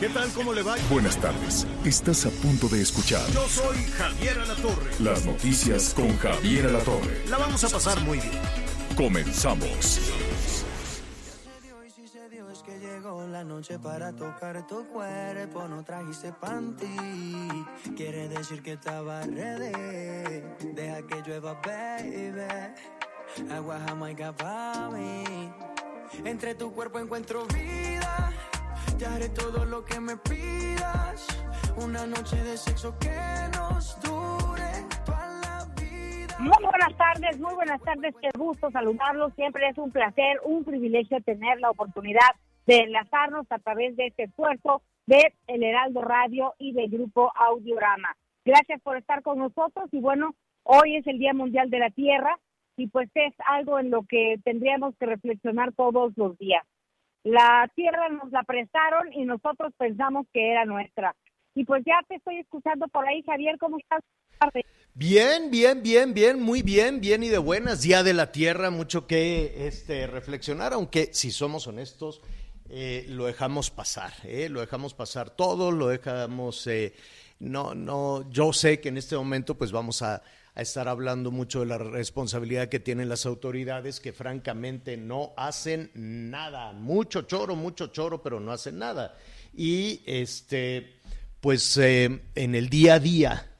¿Qué tal? ¿Cómo le va? Buenas tardes. Estás a punto de escuchar Yo soy Javier Alatorre. las noticias con Javier Alatorre. La vamos a pasar muy bien. Comenzamos. Y si se dio es que llegó la noche para tocar tu cuerpo, no trajiste panty, quiere decir que estaba ready, deja que llueva baby, agua jamaica pa' mí, entre tu cuerpo encuentro vida, te haré todo lo que me pidas, una noche de sexo que nos dure toda la vida. Muy buenas tardes, muy buenas tardes, qué gusto saludarlos. Siempre es un placer, un privilegio tener la oportunidad de enlazarnos a través de este esfuerzo de El Heraldo Radio y del Grupo Audiorama. Gracias por estar con nosotros y bueno, hoy es el Día Mundial de la Tierra y pues es algo en lo que tendríamos que reflexionar todos los días. La tierra nos la prestaron y nosotros pensamos que era nuestra. Y pues ya te estoy escuchando por ahí, Javier, ¿cómo estás? Bien, bien, bien, bien, muy bien, bien y de buenas. Día de la Tierra, mucho que este, reflexionar, aunque si somos honestos, eh, lo dejamos pasar, eh, lo dejamos pasar todo, lo dejamos, eh, no, no, yo sé que en este momento pues vamos a, a estar hablando mucho de la responsabilidad que tienen las autoridades que francamente no hacen nada, mucho choro, mucho choro, pero no hacen nada. Y este, pues eh, en el día a día,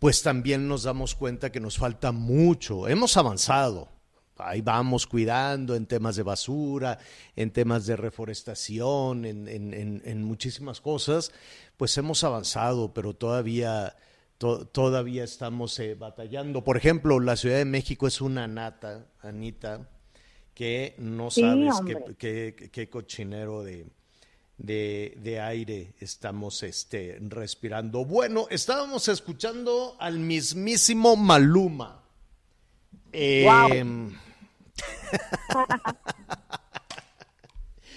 pues también nos damos cuenta que nos falta mucho. Hemos avanzado. Ahí vamos cuidando en temas de basura, en temas de reforestación, en, en- en- en muchísimas cosas. Pues hemos avanzado, pero todavía, to- todavía estamos eh, batallando. Por ejemplo, la Ciudad de México es una nata, Anita, que no Sí, sabes qué, hombre. qué- qué cochinero de, de, de aire estamos este, respirando. Bueno, estábamos escuchando al mismísimo Maluma. Em,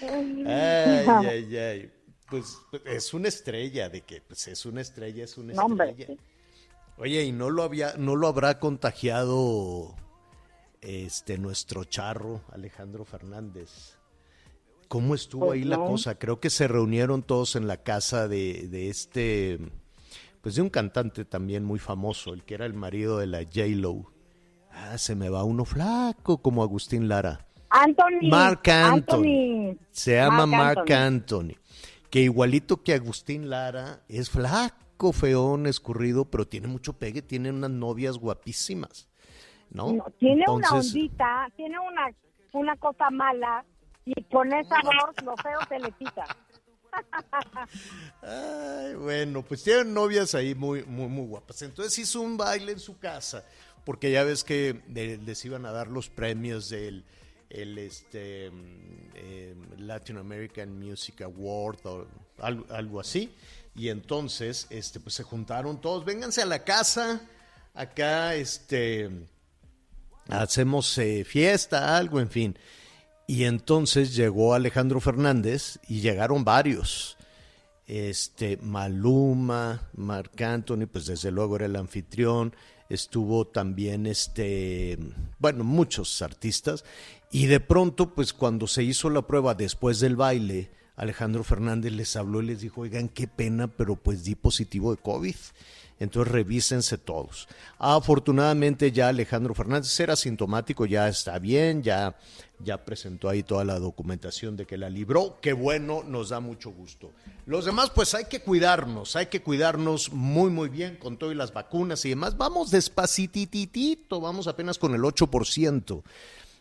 ay, ay, ay. Pues es una estrella, de que pues, es una estrella, es una No, hombre, estrella. sí. Oye, ¿y no lo había, no lo habrá contagiado este nuestro charro Alejandro Fernández? ¿Cómo estuvo Pues ahí la cosa? Creo que se reunieron todos en la casa de, de este, pues de un cantante también muy famoso, el que era el marido de la J-Lo. Ah, se me va uno flaco como Agustín Lara. Anthony. Marc Anthony. Anthony. Se llama Marc Anthony. Que igualito que Agustín Lara, es flaco, feón, escurrido, pero tiene mucho pegue, tiene unas novias guapísimas. ¿No? No, tiene una ondita, tiene una, una cosa mala y con esa voz lo feo se le quita. Ay, bueno, pues tienen novias ahí muy, muy, muy guapas. Entonces hizo un baile en su casa, porque ya ves que les iban a dar los premios del el, este, mm, eh, Latin American Music Award o algo, algo así. Y entonces, este, pues se juntaron todos, vénganse a la casa, acá, este, hacemos eh, fiesta, algo, en fin. Y entonces llegó Alejandro Fernández y llegaron varios. Este, Maluma, Marc Anthony, pues desde luego era el anfitrión, estuvo también este, bueno, muchos artistas. Y de pronto, pues cuando se hizo la prueba después del baile, Alejandro Fernández les habló y les dijo, oigan, qué pena, pero pues di positivo de COVID. Entonces revísense todos. Afortunadamente ya Alejandro Fernández era sintomático, ya está bien, ya, ya presentó ahí toda la documentación de que la libró. Qué bueno, nos da mucho gusto. Los demás, pues hay que cuidarnos, hay que cuidarnos muy, muy bien con todas las vacunas y demás. Vamos despacititito, vamos apenas con el 8%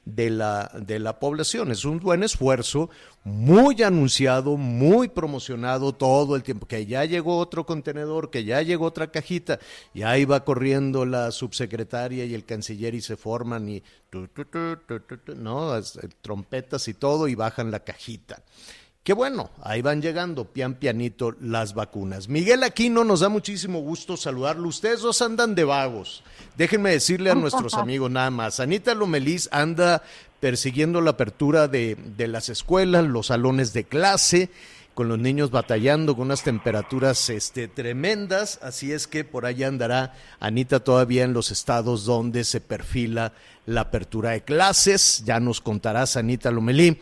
de la, de la población. Es un buen esfuerzo, muy anunciado, muy promocionado todo el tiempo, que ya llegó otro contenedor, que ya llegó otra cajita, y ahí va corriendo la subsecretaria y el canciller y se forman y no, trompetas y todo y bajan la cajita. Qué bueno, ahí van llegando, pian pianito, las vacunas. Miguel Aquino, nos da muchísimo gusto saludarlo. Ustedes dos andan de vagos. Déjenme decirle a nuestros amigos nada más. Anita Lomelis anda persiguiendo la apertura de, de las escuelas, los salones de clase, con los niños batallando con unas temperaturas este, tremendas. Así es que por allá andará Anita todavía en los estados donde se perfila la apertura de clases. Ya nos contarás, Anita Lomelí.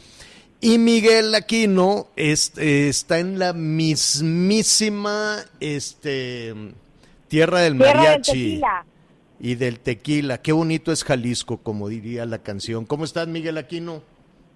Y Miguel Aquino está en la mismísima este, tierra del mariachi y del tequila. Qué bonito es Jalisco, como diría la canción. ¿Cómo estás, Miguel Aquino?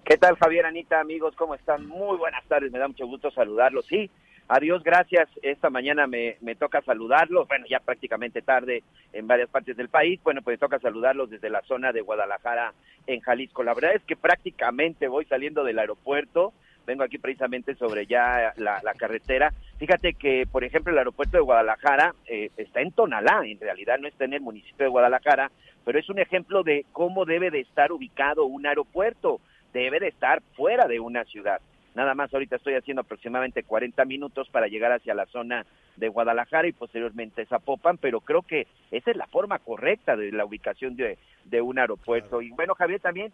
¿Qué tal, Javier, Anita, amigos? ¿Cómo están? Muy buenas tardes, me da mucho gusto saludarlos. Sí, Adiós, gracias. Esta mañana me, me, toca saludarlos. Bueno, ya prácticamente tarde en varias partes del país. Bueno, pues toca saludarlos desde la zona de Guadalajara, en Jalisco. La verdad es que prácticamente voy saliendo del aeropuerto. Vengo aquí precisamente sobre ya la, carretera. Fíjate que, por ejemplo, el aeropuerto de Guadalajara eh, está en Tonalá. En realidad no está en el municipio de Guadalajara, pero es un ejemplo de cómo debe de estar ubicado un aeropuerto. Debe de estar fuera de una ciudad. Nada más ahorita estoy haciendo aproximadamente 40 minutos para llegar hacia la zona de Guadalajara y posteriormente Zapopan, pero creo que esa es la forma correcta de la ubicación de, de un aeropuerto. Y bueno, Javier, también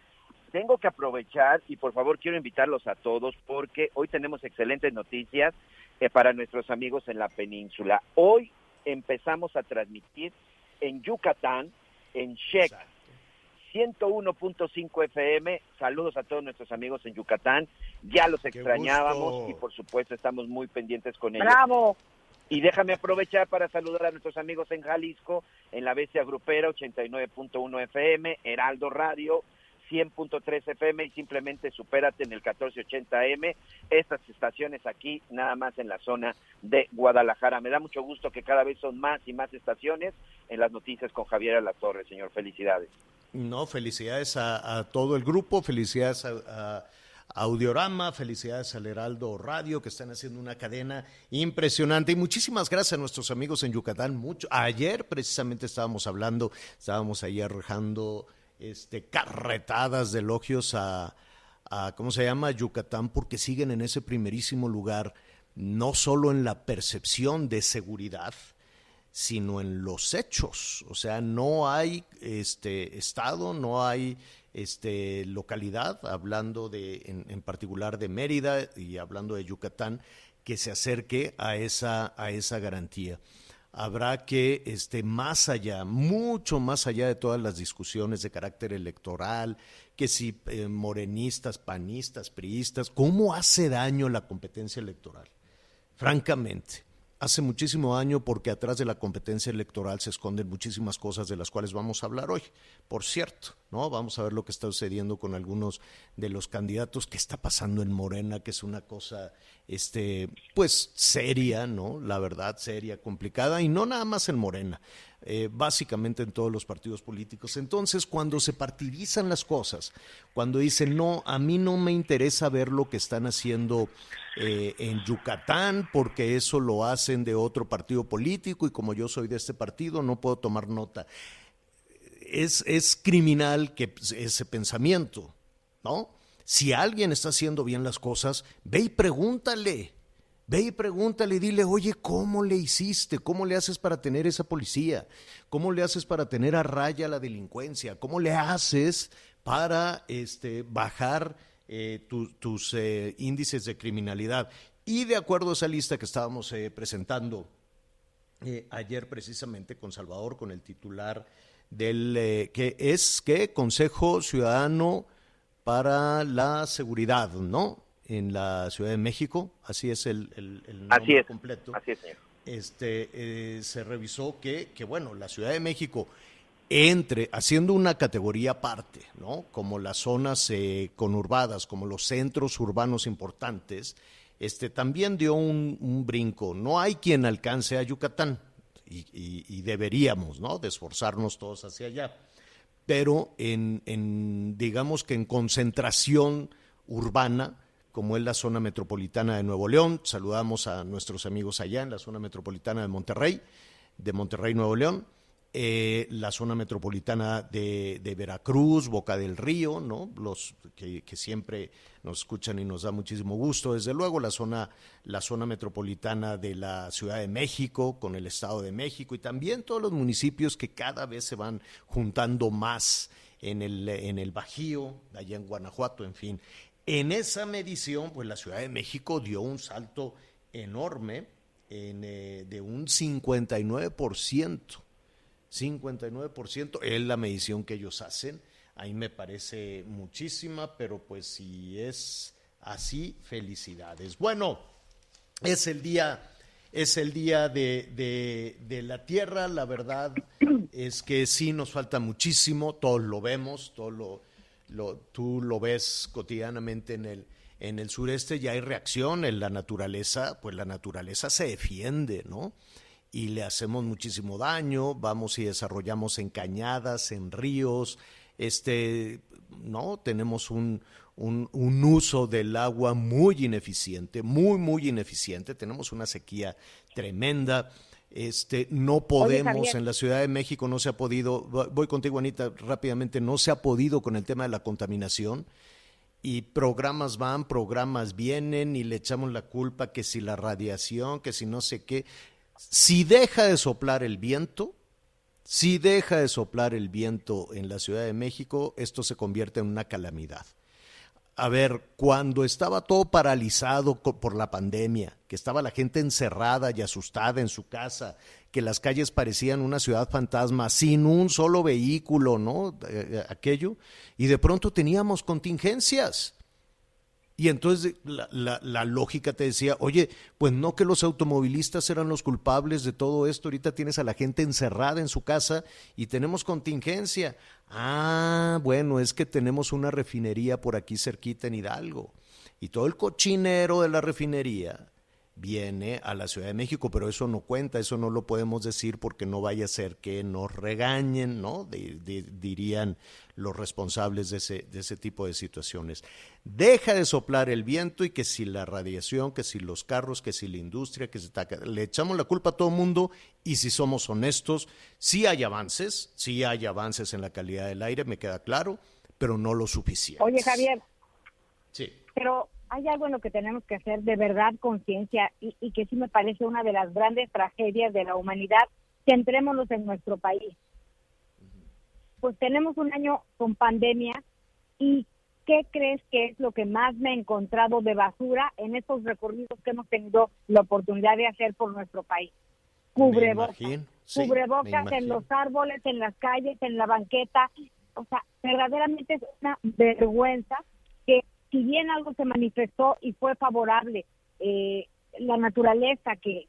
tengo que aprovechar y por favor quiero invitarlos a todos porque hoy tenemos excelentes noticias eh, para nuestros amigos en la península. Hoy empezamos a transmitir en Yucatán, en Check, 101.5 FM. Saludos a todos nuestros amigos en Yucatán. Ya los extrañábamos y por supuesto estamos muy pendientes con ellos. ¡Bravo! Y déjame aprovechar para saludar a nuestros amigos en Jalisco, en la Bestia Grupera 89.1 FM, Heraldo Radio 100.3 FM y simplemente supérate en el 1480M. Estas estaciones aquí, nada más en la zona de Guadalajara. Me da mucho gusto que cada vez son más y más estaciones en las noticias con Javier Alatorre, señor. Felicidades. No, felicidades a, todo el grupo, felicidades a, Audiorama, felicidades al Heraldo Radio, que están haciendo una cadena impresionante. Y muchísimas gracias a nuestros amigos en Yucatán. Mucho. Ayer precisamente estábamos hablando, estábamos ahí arrojando este, carretadas de elogios a, a, ¿cómo se llama?, Yucatán, porque siguen en ese primerísimo lugar, no solo en la percepción de seguridad, sino en los hechos. O sea, no hay este estado, no hay este localidad, hablando de, en, en, particular de Mérida y hablando de Yucatán, que se acerque a esa, a esa garantía. Habrá que, este, más allá, mucho más allá de todas las discusiones de carácter electoral, que si eh, morenistas, panistas, priistas, ¿cómo hace daño la competencia electoral? Francamente hace muchísimo daño porque atrás de la competencia electoral se esconden muchísimas cosas de las cuales vamos a hablar hoy. Por cierto, ¿no? Vamos a ver lo que está sucediendo con algunos de los candidatos, qué está pasando en Morena, que es una cosa este pues seria, ¿no? La verdad, seria, complicada y no nada más en Morena. Eh, básicamente en todos los partidos políticos. Entonces, cuando se partidizan las cosas, cuando dicen, no, a mí no me interesa ver lo que están haciendo eh, en Yucatán, porque eso lo hacen de otro partido político y como yo soy de este partido, no puedo tomar nota. Es, es criminal que ese pensamiento, ¿no? Si alguien está haciendo bien las cosas, ve y pregúntale Ve y pregúntale, dile, oye, ¿cómo le hiciste? ¿Cómo le haces para tener esa policía? ¿Cómo le haces para tener a raya la delincuencia? ¿Cómo le haces para este, bajar eh, tus eh, índices de criminalidad? Y de acuerdo a esa lista que estábamos eh, presentando ayer precisamente con Salvador, con el titular del que es que Consejo Ciudadano para la Seguridad, ¿no? en la Ciudad de México, así es el, el, nombre completo. Así es, señor. Este, eh, se revisó que, que, bueno, la Ciudad de México entre, haciendo una categoría aparte, ¿no? Como las zonas eh, conurbadas, como los centros urbanos importantes, este, también dio un, brinco. No hay quien alcance a Yucatán y, y, deberíamos, ¿no? De esforzarnos todos hacia allá pero en, en, digamos que en concentración urbana, como es la zona metropolitana de Nuevo León. Saludamos a nuestros amigos allá en la zona metropolitana de Monterrey, de Monterrey, Nuevo León. Eh, la zona metropolitana de, Veracruz, Boca del Río, ¿no? Los que, que, siempre nos escuchan y nos da muchísimo gusto. Desde luego la zona, la zona metropolitana de la Ciudad de México, con el Estado de México, y también todos los municipios que cada vez se van juntando más en el, en el Bajío, allá en Guanajuato, en fin. En esa medición, pues la Ciudad de México dio un salto enorme en, eh, de un 59%. 59% es la medición que ellos hacen. Ahí me parece muchísima, pero pues si es así, felicidades. Bueno, es el día, es el día de, de, de la tierra, la verdad es que sí nos falta muchísimo, todos lo vemos, todos lo, lo, tú lo ves cotidianamente en el, en el sureste, ya hay reacción en la naturaleza, pues la naturaleza se defiende, ¿no? Y le hacemos muchísimo daño, vamos y desarrollamos en cañadas, en ríos, este, no, tenemos un, un, un, uso del agua muy ineficiente, muy, muy ineficiente, tenemos una sequía tremenda. Este, no podemos, Oye, en la Ciudad de México no se ha podido, voy contigo Anita rápidamente, no se ha podido con el tema de la contaminación y programas van, programas vienen y le echamos la culpa que si la radiación, que si no sé qué. Si deja de soplar el viento, si deja de soplar el viento en la Ciudad de México, esto se convierte en una calamidad. A ver, cuando estaba todo paralizado por la pandemia, que estaba la gente encerrada y asustada en su casa, que las calles parecían una ciudad fantasma, sin un solo vehículo, ¿no? Aquello, y de pronto teníamos contingencias. Y entonces la, la, la, lógica te decía, oye, pues no que los automovilistas eran los culpables de todo esto, ahorita tienes a la gente encerrada en su casa y tenemos contingencia. Ah, bueno, es que tenemos una refinería por aquí cerquita en Hidalgo. Y todo el cochinero de la refinería viene a la Ciudad de México, pero eso no cuenta, eso no lo podemos decir porque no vaya a ser que nos regañen, ¿no? De, de, dirían los responsables de ese, de ese tipo de situaciones. Deja de soplar el viento y que si la radiación, que si los carros, que si la industria, que se taca, le echamos la culpa a todo el mundo y si somos honestos, sí hay avances, sí hay avances en la calidad del aire, me queda claro, pero no lo suficiente. Oye, Javier. Sí. Pero hay algo en lo que tenemos que hacer de verdad conciencia y, y, que sí me parece una de las grandes tragedias de la humanidad. Centrémonos en nuestro país. Pues tenemos un año con pandemia y ¿qué crees que es lo que más me he encontrado de basura en estos recorridos que hemos tenido la oportunidad de hacer por nuestro país? Cubrebocas. Sí, Cubrebocas en los árboles, en las calles, en la banqueta. O sea, verdaderamente es una vergüenza si bien algo se manifestó y fue favorable, eh, la naturaleza que,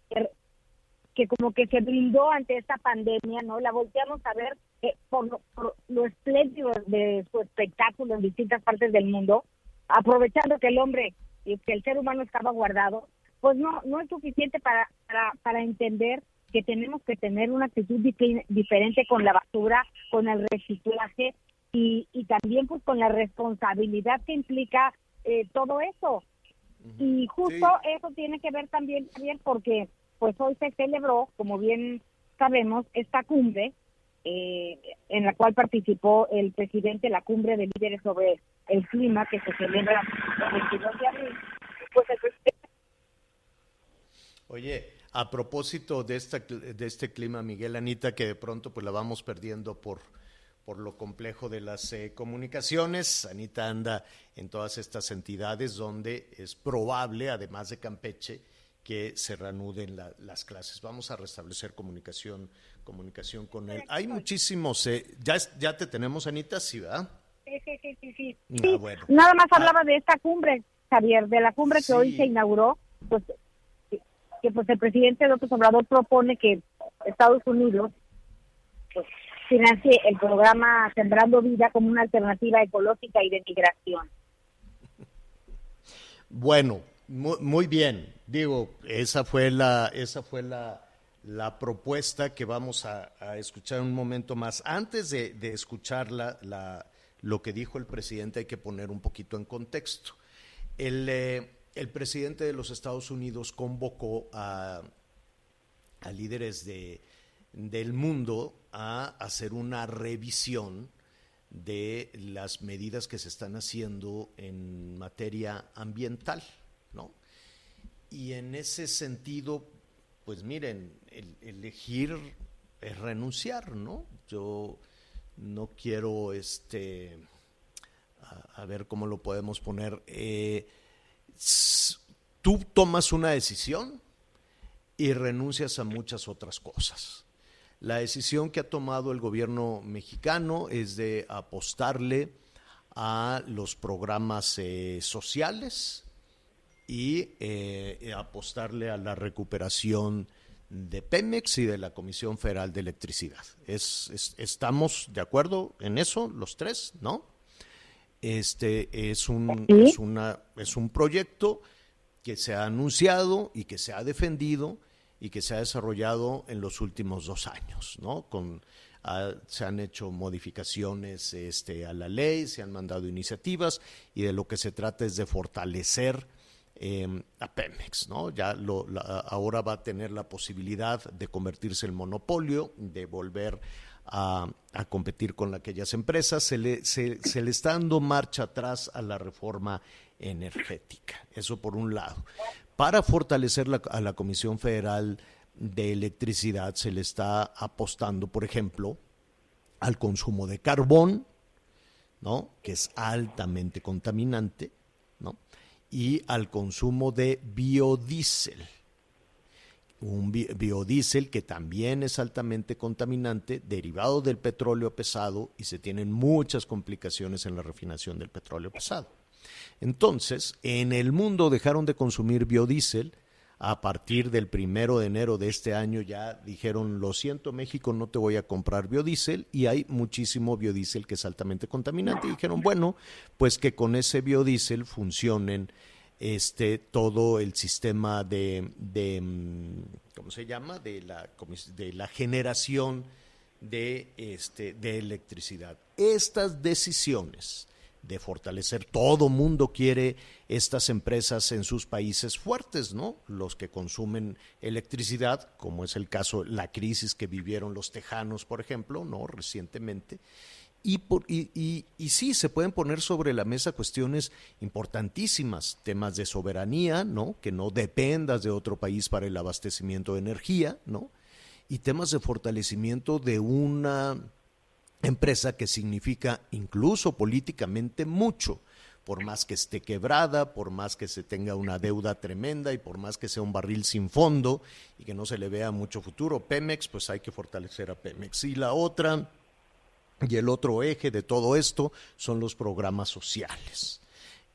que como que se brindó ante esta pandemia, ¿no? La volteamos a ver eh, por, por, lo, espléndido de su espectáculo en distintas partes del mundo, aprovechando que el hombre, que el ser humano estaba guardado, pues no, no es suficiente para, para entender que tenemos que tener una actitud diferente con la basura, con el reciclaje, y, y también pues con la responsabilidad que implica eh, todo eso. Y justo sí. eso tiene que ver también, también porque pues hoy se celebró, como bien sabemos, esta cumbre eh, en la cual participó el presidente de la cumbre de líderes sobre el clima que se celebra el 22 de abril. Pues el presidente... Oye, a propósito de, esta, de este clima, Miguel Anita, que de pronto pues la vamos perdiendo por por lo complejo de las eh, comunicaciones. Anita anda en todas estas entidades donde es probable, además de Campeche, que se reanuden la, las clases. Vamos a restablecer comunicación, comunicación con él. Hay muchísimos. Eh, ya, ya te tenemos, Anita, sí, ¿verdad? Sí, sí, sí, sí. sí. Ah, bueno. Nada más hablaba ah. de esta cumbre, Javier, de la cumbre que hoy se inauguró, pues que pues el presidente López Obrador propone que Estados Unidos pues, financie el programa Sembrando Vida como una alternativa ecológica y de migración. Bueno, muy, muy bien. Digo, esa fue la, esa fue la, la propuesta que vamos a, escuchar un momento más. Antes de, escuchar lo que dijo el presidente, hay que poner un poquito en contexto. El, eh, presidente de los Estados Unidos convocó a, líderes del mundo a hacer una revisión de las medidas que se están haciendo en materia ambiental, ¿no? Y en ese sentido, pues miren, elegir es renunciar, ¿no? Yo no quiero, este, a, ver cómo lo podemos poner. Eh, tú tomas una decisión y renuncias a muchas otras cosas. La decisión que ha tomado el gobierno mexicano es de apostarle a los programas eh, sociales y eh, apostarle a la recuperación de Pemex y de la Comisión Federal de Electricidad. Es, estamos de acuerdo en eso, los tres, ¿no? Este es un, es, una, es un proyecto que se ha anunciado y que se ha defendido y que se ha desarrollado en los últimos dos años, ¿no? Con, ah, se han hecho modificaciones este, a la ley, se han mandado iniciativas y de lo que se trata es de fortalecer em, a Pemex, ¿no? Ya lo, ahora va a tener la posibilidad de convertirse en monopolio, de volver a, competir con aquellas empresas. Se le, se le está dando marcha atrás a la reforma energética. Eso por un lado. Para fortalecer a la Comisión Federal de Electricidad se le está apostando, por ejemplo, al consumo de carbón, ¿no? que es altamente contaminante, ¿no? y al consumo de biodiesel. Un biodiesel que también es altamente contaminante, derivado del petróleo pesado, y se tienen muchas complicaciones en la refinación del petróleo pesado. Entonces, en el mundo dejaron de consumir biodiesel. A partir del primero de enero de este año ya dijeron, lo siento México, no te voy a comprar biodiesel y hay muchísimo biodiesel que es altamente contaminante. Y dijeron, bueno, pues que con ese biodiesel funcionen este todo el sistema de, mm, ¿cómo se llama? de la, de la generación de este de electricidad. Estas decisiones de fortalecer. Todo mundo quiere estas empresas en sus países fuertes, ¿no? Los que consumen electricidad, como es el caso, la crisis que vivieron los tejanos, por ejemplo, ¿no? Recientemente. Y, por, y, y, y, sí, se pueden poner sobre la mesa cuestiones importantísimas, temas de soberanía, ¿no? Que no dependas de otro país para el abastecimiento de energía, ¿no? Y temas de fortalecimiento de una empresa que significa incluso políticamente mucho, por más que esté quebrada, por más que se tenga una deuda tremenda y por más que sea un barril sin fondo y que no se le vea mucho futuro. Pemex, pues hay que fortalecer a Pemex. Y la otra, y el otro eje de todo esto son los programas sociales.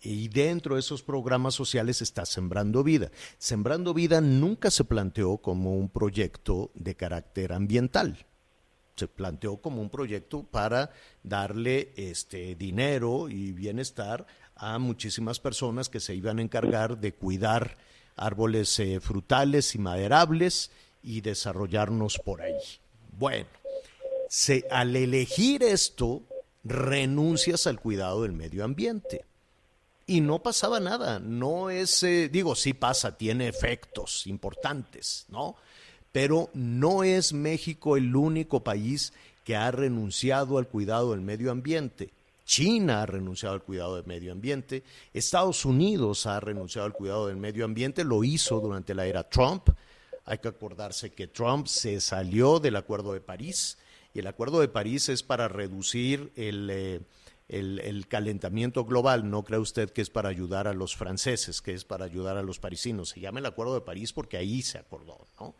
Y dentro de esos programas sociales está Sembrando Vida. Sembrando Vida nunca se planteó como un proyecto de carácter ambiental se planteó como un proyecto para darle este dinero y bienestar a muchísimas personas que se iban a encargar de cuidar árboles eh, frutales y maderables y desarrollarnos por ahí. Bueno, al elegir esto, renuncias al cuidado del medio ambiente. Y no pasaba nada, no es, eh, digo, sí pasa, tiene efectos importantes, ¿no? Pero no es México el único país que ha renunciado al cuidado del medio ambiente. China ha renunciado al cuidado del medio ambiente, Estados Unidos ha renunciado al cuidado del medio ambiente, lo hizo durante la era Trump. Hay que acordarse que Trump se salió del Acuerdo de París y el Acuerdo de París es para reducir el, eh, el, calentamiento global. No cree usted que es para ayudar a los franceses, que es para ayudar a los parisinos. Se llama el Acuerdo de París porque ahí se acordó, ¿no?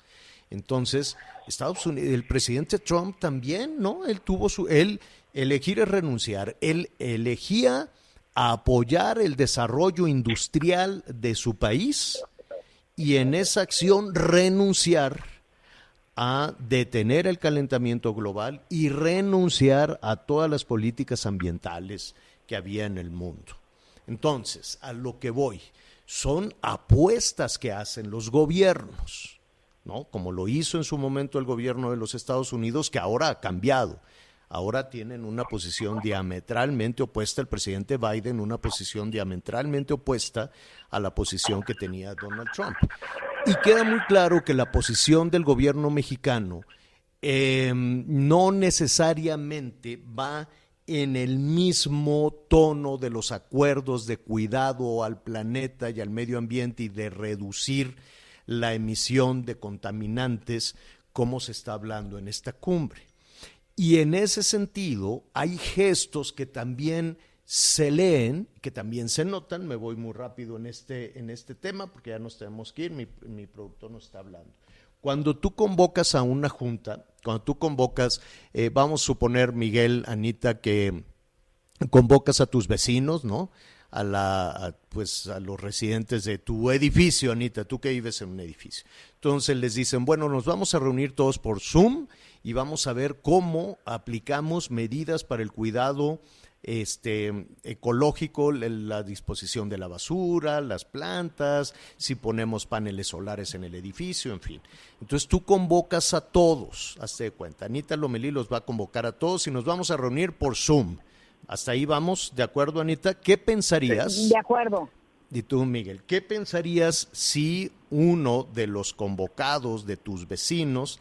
Entonces, Estados Unidos, el presidente Trump también, ¿no? Él tuvo su, él elegir es renunciar, él elegía apoyar el desarrollo industrial de su país y en esa acción renunciar a detener el calentamiento global y renunciar a todas las políticas ambientales que había en el mundo. Entonces, a lo que voy, son apuestas que hacen los gobiernos ¿no? Como lo hizo en su momento el gobierno de los Estados Unidos, que ahora ha cambiado. Ahora tienen una posición diametralmente opuesta, el presidente Biden, una posición diametralmente opuesta a la posición que tenía Donald Trump. Y queda muy claro que la posición del gobierno mexicano em, no necesariamente va en el mismo tono de los acuerdos de cuidado al planeta y al medio ambiente y de reducir la emisión de contaminantes como se está hablando en esta cumbre. Y en ese sentido hay gestos que también se leen, que también se notan, me voy muy rápido en este, en este tema porque ya nos tenemos que ir, mi, mi productor nos está hablando. Cuando tú convocas a una junta, cuando tú convocas, eh, vamos a suponer, Miguel, Anita, que convocas a tus vecinos, ¿no? A, la, pues a los residentes de tu edificio, Anita, tú que vives en un edificio. Entonces les dicen, bueno, nos vamos a reunir todos por Zoom y vamos a ver cómo aplicamos medidas para el cuidado este, ecológico, la disposición de la basura, las plantas, si ponemos paneles solares en el edificio, en fin. Entonces tú convocas a todos, hazte de cuenta. Anita Lomelí los va a convocar a todos y nos vamos a reunir por Zoom. Hasta ahí vamos, ¿de acuerdo, Anita? ¿Qué pensarías? De acuerdo. Y tú, Miguel, ¿qué pensarías si uno de los convocados de tus vecinos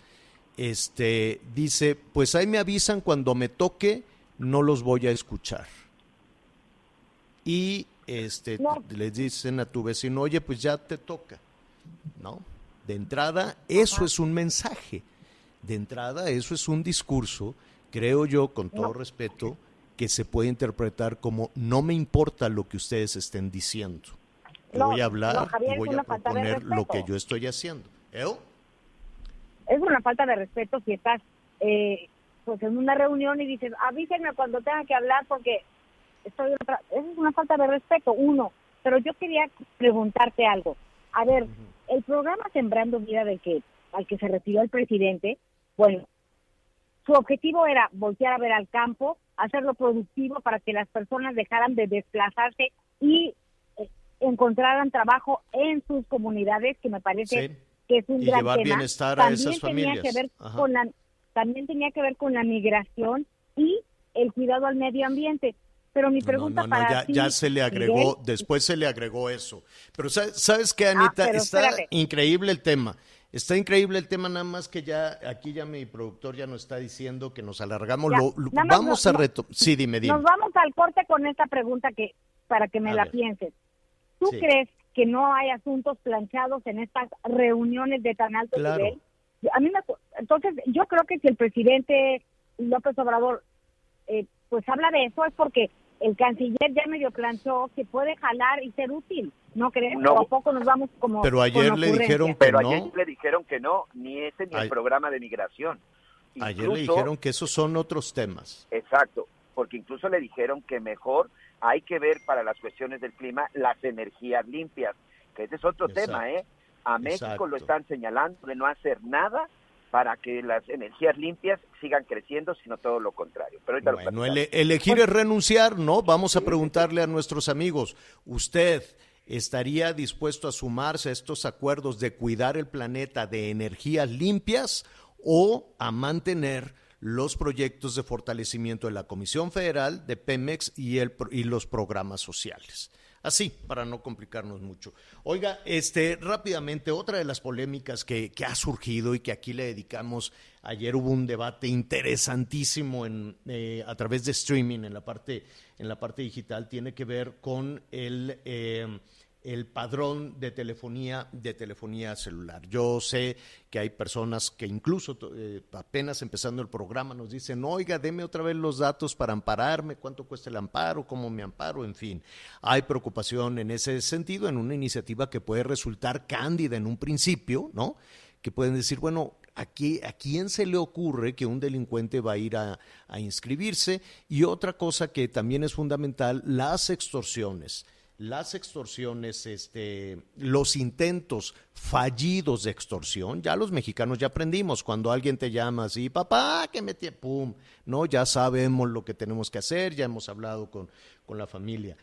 este, dice, pues ahí me avisan cuando me toque no los voy a escuchar. Y este, les dicen a tu vecino, oye, pues ya te toca. ¿No? De entrada, eso es un mensaje. De entrada, eso es un discurso, creo yo, con todo respeto, que se puede interpretar como no me importa lo que ustedes estén diciendo. voy a hablar y voy a proponer lo que yo estoy haciendo. Es una falta de respeto si estás eh, pues en una reunión y dices, avísenme cuando tenga que hablar porque estoy otra... Eso es una falta de respeto, uno. Pero yo quería preguntarte algo. A ver, el programa Sembrando Vida del que, al que se retiró el presidente, bueno, su objetivo era voltear a ver al campo, hacerlo productivo para que las personas dejaran de desplazarse y eh, encontraran trabajo en sus comunidades, que me parece que es un y gran llevar tema. bienestar a También esas familias. tenía que ver con la también tenía que ver con la migración y el cuidado al medio ambiente. Pero mi pregunta no, no, no, para ya, ti, ya se le agregó, después se le agregó eso. Pero ¿sabes, sabes qué, Anita? Ah, Está increíble el tema. Está increíble el tema, nada más que ya aquí ya mi productor ya nos está diciendo que nos alargamos. Ya, Lo- lo- nada más vamos a reto Sí, dime, dime. Nos vamos al corte con esta pregunta que para que me A la ver. pienses. ¿Tú Sí. crees que no hay asuntos planchados en estas reuniones de tan alto Claro. nivel? A mí me, entonces yo creo que si el presidente López Obrador eh, pues habla de eso es porque el canciller ya medio planchó que puede jalar y ser útil, ¿no crees? No. ¿O a poco nos vamos como Pero ayer le dijeron que Pero no. ayer le dijeron que no, ni ese ni Ay- el programa de migración. Ayer le dijeron que esos son otros temas. Exacto, porque incluso le dijeron que mejor hay que ver para las cuestiones del clima las energías limpias, que ese es otro Exacto. tema, ¿eh? A México Exacto. lo están señalando de no hacer nada para que las energías limpias sigan creciendo, sino todo lo contrario. Pero ahorita lo Bueno, platicamos. ele- elegir es renunciar, ¿no? Vamos a preguntarle a nuestros amigos, ¿usted estaría dispuesto a sumarse a estos acuerdos de cuidar el planeta de energías limpias o a mantener los proyectos de fortalecimiento de la Comisión Federal, de Pemex y, y los programas sociales? Así, para no complicarnos mucho. Oiga, este, rápidamente, otra de las polémicas que, que ha surgido y que aquí le dedicamos, ayer hubo un debate interesantísimo en, eh, a través de streaming en la parte, en la parte digital, tiene que ver con el, eh, el padrón de telefonía, de telefonía celular. Yo sé que hay personas que incluso eh, apenas empezando el programa nos dicen, oiga, deme otra vez los datos para ampararme, cuánto cuesta el amparo, cómo me amparo, en fin. Hay preocupación en ese sentido, en una iniciativa que puede resultar cándida en un principio, ¿no? Que pueden decir, bueno, aquí, ¿a quién se le ocurre que un delincuente va a ir a, a inscribirse? Y otra cosa que también es fundamental, las extorsiones las extorsiones, este, los intentos fallidos de extorsión, ya los mexicanos ya aprendimos, cuando alguien te llama así, papá, que me tie-", pum, no, ya sabemos lo que tenemos que hacer, ya hemos hablado con, con la familia.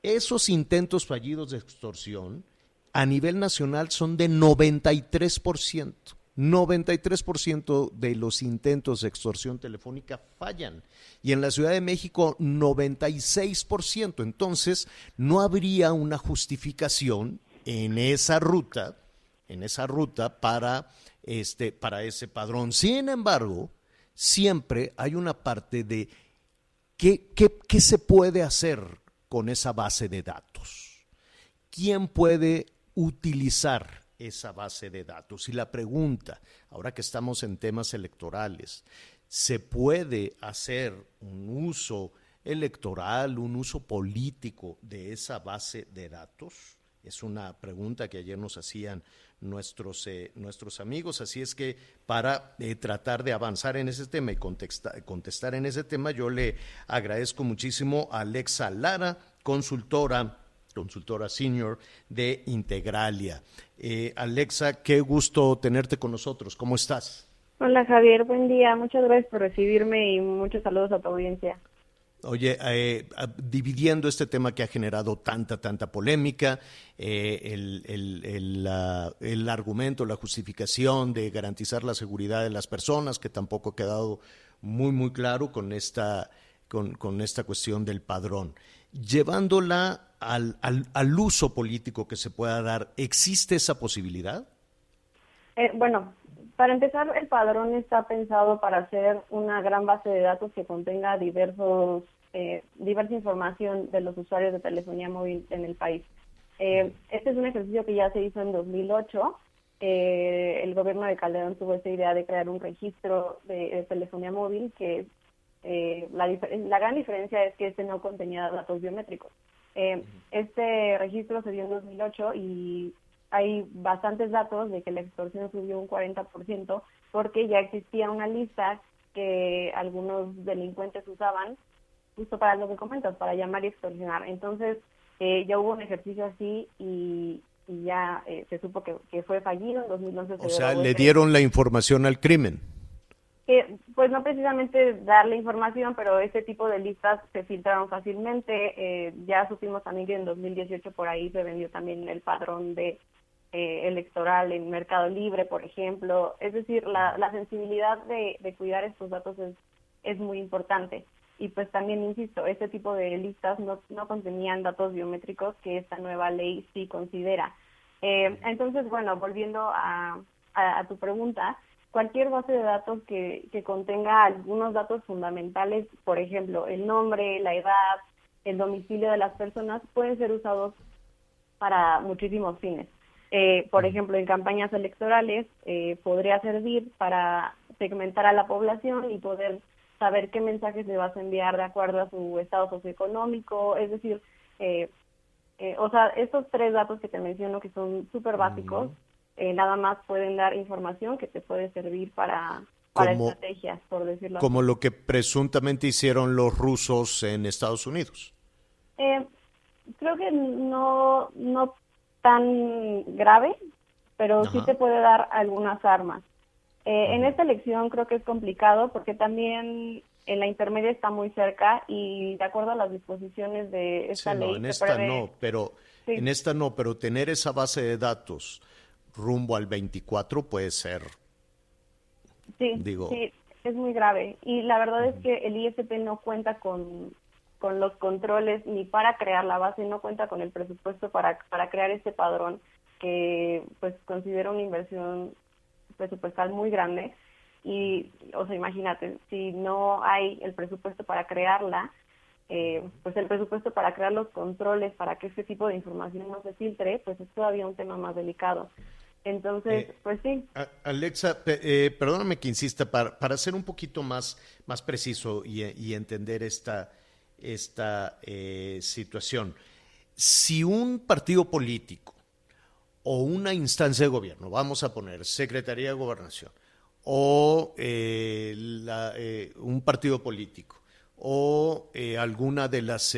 Esos intentos fallidos de extorsión a nivel nacional son de 93%. 93% de los intentos de extorsión telefónica fallan y en la Ciudad de México 96%. Entonces, no habría una justificación en esa ruta, en esa ruta para este para ese padrón. Sin embargo, siempre hay una parte de qué, qué, qué se puede hacer con esa base de datos. ¿Quién puede utilizar esa base de datos. Y la pregunta, ahora que estamos en temas electorales, ¿se puede hacer un uso electoral, un uso político de esa base de datos? Es una pregunta que ayer nos hacían nuestros, eh, nuestros amigos, así es que para eh, tratar de avanzar en ese tema y contestar en ese tema, yo le agradezco muchísimo a Alexa Lara, consultora consultora senior de Integralia. Eh, Alexa, qué gusto tenerte con nosotros. ¿Cómo estás? Hola Javier, buen día. Muchas gracias por recibirme y muchos saludos a tu audiencia. Oye, eh, dividiendo este tema que ha generado tanta, tanta polémica, eh, el, el, el, argumento, la justificación de garantizar la seguridad de las personas, que tampoco ha quedado muy, muy claro con esta, con, con esta cuestión del padrón. Llevándola al, al, uso político que se pueda dar, ¿existe esa posibilidad? Eh, bueno, para empezar, el padrón está pensado para ser una gran base de datos que contenga diversos, eh, diversa información de los usuarios de telefonía móvil en el país. Eh, este es un ejercicio que ya se hizo en 2008. el gobierno de Calderón tuvo esa idea de crear un registro de, telefonía móvil que la, la gran diferencia es que este no contenía datos biométricos. Eh, este registro se dio en 2008 y hay bastantes datos de que la extorsión subió un 40% porque ya existía una lista que algunos delincuentes usaban justo para lo que comentas, para llamar y extorsionar. Entonces, eh, ya hubo un ejercicio así y, ya eh, se supo que, que, fue fallido. En 2011 o sea, le dieron la información al crimen que pues no precisamente darle información, pero este tipo de listas se filtraron fácilmente. Eh, ya supimos también que en 2018 por ahí se vendió también el padrón de eh, electoral en Mercado Libre, por ejemplo. Es decir, la, la sensibilidad de, de, cuidar estos datos es, es muy importante. Y pues también, insisto, este tipo de listas no, no contenían datos biométricos que esta nueva ley sí considera. Eh, entonces, bueno, volviendo a, a, a tu pregunta, cualquier base de datos que, que contenga algunos datos fundamentales, por ejemplo, el nombre, la edad, el domicilio de las personas, pueden ser usados para muchísimos fines. Eh, por ejemplo, en campañas electorales eh, podría servir para segmentar a la población y poder saber qué mensajes le vas a enviar de acuerdo a su estado socioeconómico, es decir, eh, o sea, estos tres datos que te menciono que son súper básicos, eh, nada más pueden dar información que te puede servir para, para estrategias, por decirlo como lo que presuntamente hicieron los rusos en Estados Unidos. Eh, creo que no, no tan grave, pero sí te puede dar algunas armas. Eh, en esta elección creo que es complicado porque también en la intermedia está muy cerca y de acuerdo a las disposiciones de esta ley. No, en esta no, pero en esta no, pero tener esa base de datos rumbo al 24 puede ser. Sí, digo, sí, es muy grave. Y la verdad es que el ISP no cuenta con, con los controles ni para crear la base, no cuenta con el presupuesto para, para crear este padrón que pues considera una inversión presupuestal muy grande. Y, o sea, imagínate, si no hay el presupuesto para crearla, eh, pues el presupuesto para crear los controles para que este tipo de información no se filtre, pues es todavía un tema más delicado. Entonces, eh, pues sí. Alexa, eh, perdóname que insista, para, para, ser un poquito más, más preciso y, entender esta, esta eh, situación, si un partido político o una instancia de gobierno, vamos a poner Secretaría de Gobernación, o un partido político, o alguna de las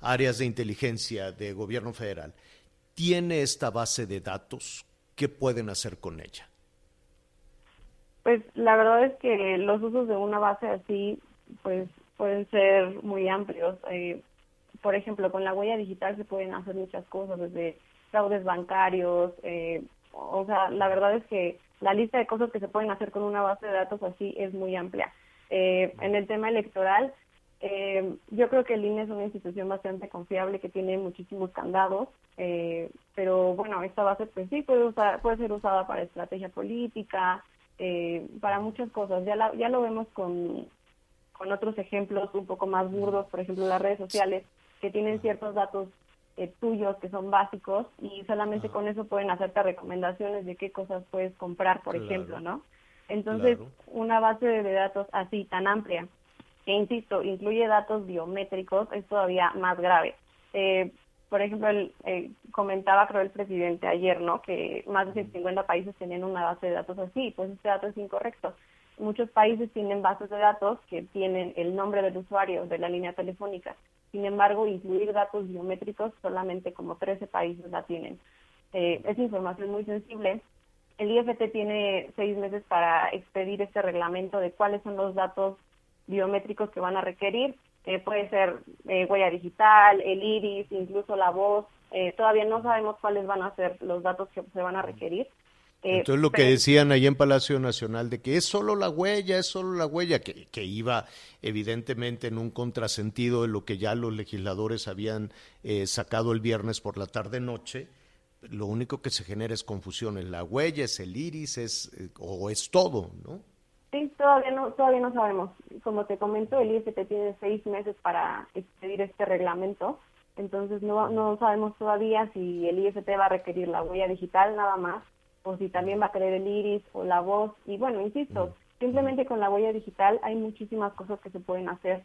áreas de inteligencia de gobierno federal, tiene esta base de datos ¿qué pueden hacer con ella? Pues la verdad es que los usos de una base así, pues pueden ser muy amplios. Eh, por ejemplo, con la huella digital se pueden hacer muchas cosas, desde fraudes bancarios, eh, o sea, la verdad es que la lista de cosas que se pueden hacer con una base de datos así es muy amplia. Eh, en el tema electoral, eh, yo creo que el INE es una institución bastante confiable que tiene muchísimos candados, eh, pero bueno, esta base pues sí puede, usar, puede ser usada para estrategia política, eh, para muchas cosas. Ya, ya lo vemos con, con otros ejemplos un poco más burdos, por ejemplo las redes sociales, que tienen ciertos datos eh, tuyos que son básicos y solamente con eso pueden hacerte recomendaciones de qué cosas puedes comprar, por ejemplo, ¿no? Entonces, una base de datos así tan amplia que insisto, incluye datos biométricos, es todavía más grave. Eh, por ejemplo, el, eh, comentaba creo el presidente ayer, ¿no? Que más de 150 países tienen una base de datos así, pues este dato es incorrecto. Muchos países tienen bases de datos que tienen el nombre del usuario de la línea telefónica. Sin embargo, incluir datos biométricos solamente como 13 países la tienen. Eh, es información muy sensible. El IFT tiene seis meses para expedir este reglamento de cuáles son los datos biométricos que van a requerir. Eh, puede ser eh, huella digital, el iris, incluso la voz. Eh, todavía no sabemos cuáles van a ser los datos que se van a requerir. Entonces lo que decían ahí en Palacio Nacional de que es solo la huella, es solo la huella, que, que iba evidentemente en un contrasentido de lo que ya los legisladores habían sacado el viernes por la tarde-noche, lo único que se genera es confusión. En la huella, es el iris, es, o es todo, ¿no? Sí, todavía no, todavía no sabemos. Como te comento, el IFT tiene seis meses para expedir este reglamento, entonces no, no sabemos todavía si el IFT va a requerir la huella digital nada más, o si también va a querer el iris o la voz. Y bueno, insisto, simplemente con la huella digital hay muchísimas cosas que se pueden hacer.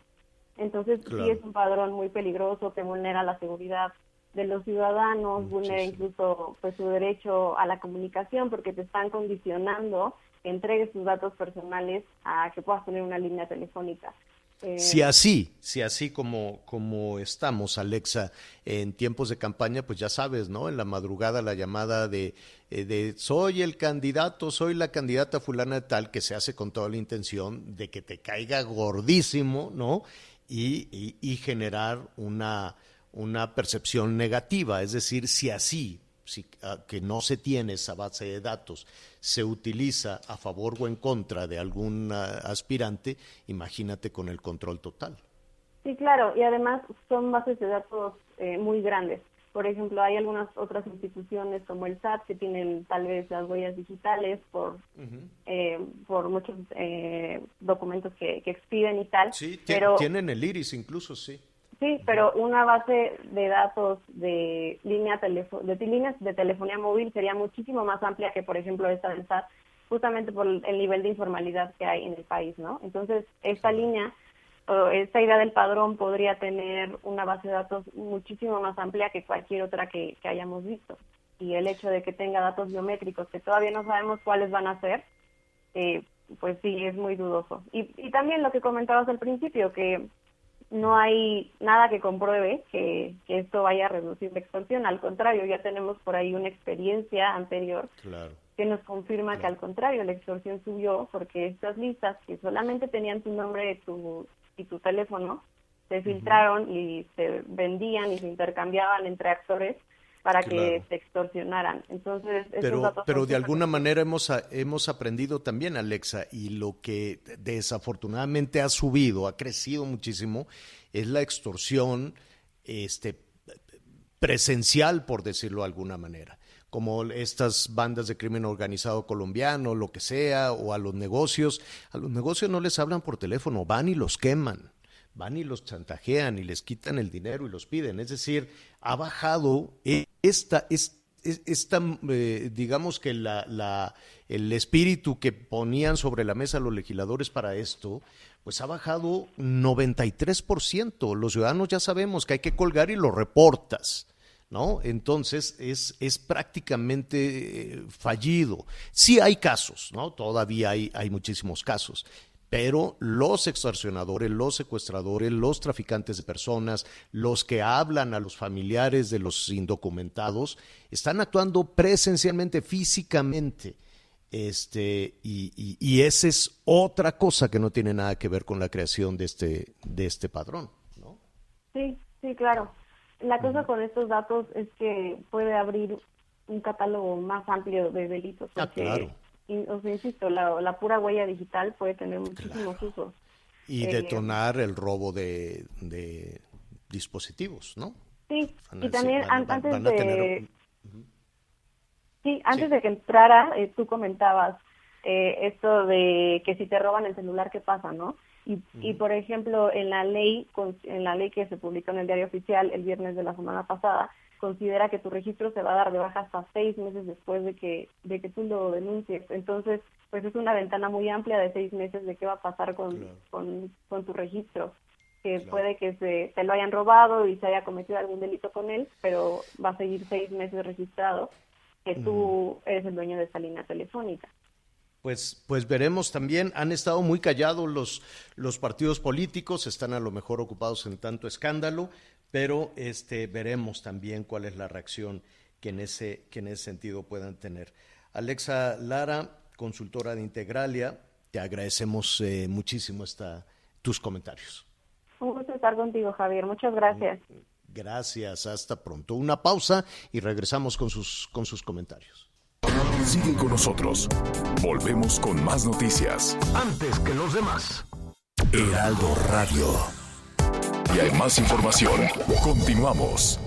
Entonces sí es un padrón muy peligroso que vulnera la seguridad de los ciudadanos, vulnera incluso pues su derecho a la comunicación porque te están condicionando entregues tus datos personales a que puedas tener una línea telefónica. Eh, si así, si así como, como estamos, Alexa, en tiempos de campaña, pues ya sabes, ¿no? En la madrugada la llamada de, eh, de soy el candidato, soy la candidata fulana de tal, que se hace con toda la intención de que te caiga gordísimo, ¿no? Y, y generar una, una percepción negativa. Es decir, si así que no se tiene esa base de datos se utiliza a favor o en contra de algún ah, aspirante, imagínate con el control total. Sí, claro, y además son bases de datos eh, muy grandes. Por ejemplo, hay algunas otras instituciones como el SAT que tienen tal vez las huellas digitales por eh, por muchos eh, documentos que, que, expiden y tal. Sí, pero, tienen el iris incluso, sí. Sí, pero una base de datos de línea de líneas de telefonía móvil sería muchísimo más amplia que, por ejemplo, esta del SAT, justamente por el nivel de informalidad que hay en el país, ¿no? Entonces, esta línea o esta idea del padrón podría tener una base de datos muchísimo más amplia que cualquier otra que, hayamos visto. Y el hecho de que tenga datos biométricos que todavía no sabemos cuáles van a ser, eh, pues sí, es muy dudoso. Y, y también lo que comentabas al principio, que no hay nada que compruebe que, esto vaya a reducir la extorsión. Al contrario, ya tenemos por ahí una experiencia anterior que nos confirma que al contrario, la extorsión subió porque estas listas que solamente tenían tu nombre tu, y tu teléfono se filtraron y se vendían y se intercambiaban entre actores para que se extorsionaran. Entonces, pero, pero de alguna manera hemos, hemos aprendido también, Alexa, y lo que desafortunadamente ha subido, ha crecido muchísimo, es la extorsión este, presencial, por decirlo de alguna manera como estas bandas de crimen organizado colombiano, lo que sea, o a los negocios. A los negocios no les hablan por teléfono, van y los queman van y los chantajean y les quitan el dinero y los piden. Es decir, ha bajado esta, esta, eh, digamos que la, el espíritu que ponían sobre la mesa los legisladores para esto, pues ha bajado 93%. Los ciudadanos ya sabemos que hay que colgar y lo reportas. ¿No? Entonces es, es prácticamente eh, fallido. Sí hay casos, ¿no? Todavía hay, hay muchísimos casos, pero los extorsionadores, los secuestradores, los traficantes de personas, los que hablan a los familiares de los indocumentados, están actuando presencialmente, físicamente. Este, y, y, esa es otra cosa que no tiene nada que ver con la creación de este, de este padrón, ¿no? Sí, sí, claro. La cosa con estos datos es que puede abrir un catálogo más amplio de delitos. Ah, claro o sea, insisto, la, la, pura huella digital puede tener muchísimos usos. Y eh, detonar el robo de, de, dispositivos, ¿no? Sí, y también antes de... Sí, antes de que entrara, eh, tú comentabas eh, esto de que si te roban el celular, ¿qué pasa, no? Y, y, por ejemplo, en la ley, en la ley que se publicó en el diario oficial el viernes de la semana pasada, considera que tu registro se va a dar de baja hasta seis meses después de que, de que tú lo denuncies. Entonces, pues es una ventana muy amplia de seis meses de qué va a pasar con, con, tu registro. Que puede que se, te lo hayan robado y se haya cometido algún delito con él, pero va a seguir seis meses registrado que tú eres el dueño de esa línea telefónica. Pues, pues veremos también, han estado muy callados los, los partidos políticos, están a lo mejor ocupados en tanto escándalo, pero este, veremos también cuál es la reacción que en ese, que en ese sentido puedan tener. Alexa Lara, consultora de Integralia, te agradecemos eh, muchísimo esta, tus comentarios. Un gusto estar contigo, Javier. Muchas gracias. Gracias, hasta pronto. Una pausa y regresamos con sus, con sus comentarios. Sigue con nosotros. Volvemos con más noticias. Antes que los demás. Heraldo Radio. Y hay más información. Continuamos.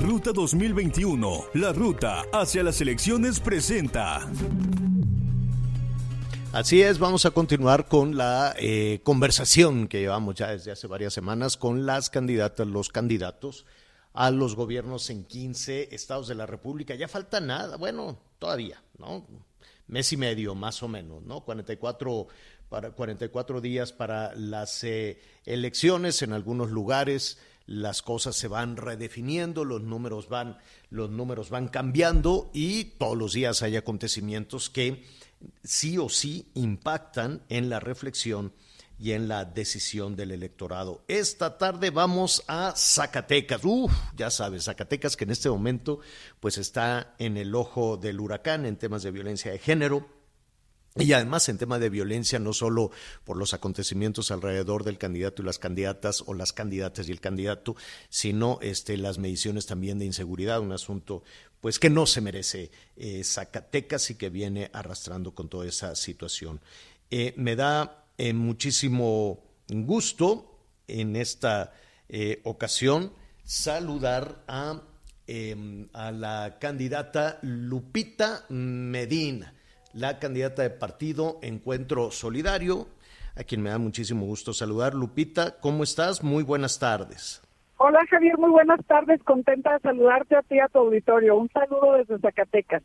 Ruta 2021, la ruta hacia las elecciones presenta. Así es, vamos a continuar con la eh, conversación que llevamos ya desde hace varias semanas con las candidatas, los candidatos a los gobiernos en 15 estados de la República. Ya falta nada, bueno, todavía, ¿no? Mes y medio más o menos, ¿no? 44 para 44 días para las eh, elecciones en algunos lugares las cosas se van redefiniendo, los números van los números van cambiando y todos los días hay acontecimientos que sí o sí impactan en la reflexión y en la decisión del electorado. Esta tarde vamos a Zacatecas. Uf, ya sabes, Zacatecas que en este momento pues está en el ojo del huracán en temas de violencia de género y además en tema de violencia, no solo por los acontecimientos alrededor del candidato y las candidatas o las candidatas y el candidato, sino este, las mediciones también de inseguridad, un asunto pues que no se merece eh, Zacatecas y que viene arrastrando con toda esa situación. Eh, me da eh, muchísimo gusto en esta ocasión saludar a, em, a la candidata Lupita Medina la candidata de partido Encuentro Solidario, a quien me da muchísimo gusto saludar. Lupita, ¿cómo estás? Muy buenas tardes. Hola Javier, muy buenas tardes, contenta de saludarte a ti y a tu auditorio. Un saludo desde Zacatecas.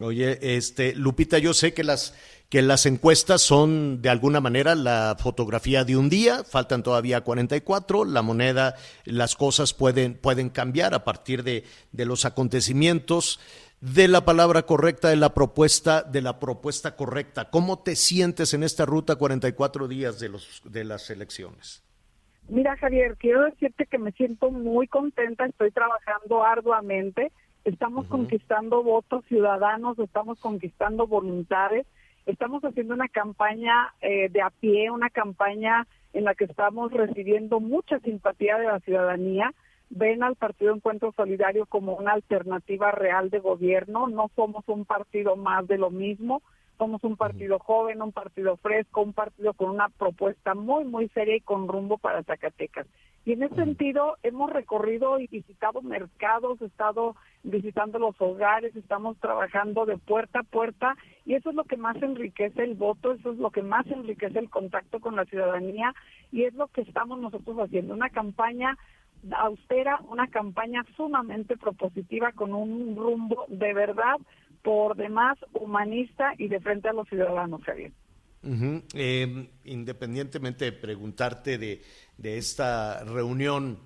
Oye, este, Lupita, yo sé que las que las encuestas son de alguna manera la fotografía de un día, faltan todavía 44, la moneda, las cosas pueden pueden cambiar a partir de, de los acontecimientos de la palabra correcta, de la propuesta, de la propuesta correcta. ¿Cómo te sientes en esta ruta 44 días de, los, de las elecciones? Mira, Javier, quiero decirte que me siento muy contenta, estoy trabajando arduamente, estamos conquistando votos ciudadanos, estamos conquistando voluntades, estamos haciendo una campaña eh, de a pie, una campaña en la que estamos recibiendo mucha simpatía de la ciudadanía ven al Partido Encuentro Solidario como una alternativa real de gobierno, no somos un partido más de lo mismo, somos un partido joven, un partido fresco, un partido con una propuesta muy, muy seria y con rumbo para Zacatecas. Y en ese sentido hemos recorrido y visitado mercados, estado visitando los hogares, estamos trabajando de puerta a puerta y eso es lo que más enriquece el voto, eso es lo que más enriquece el contacto con la ciudadanía y es lo que estamos nosotros haciendo, una campaña austera, una campaña sumamente propositiva con un rumbo de verdad por demás humanista y de frente a los ciudadanos, Javier. Em, independientemente de preguntarte de, esta reunión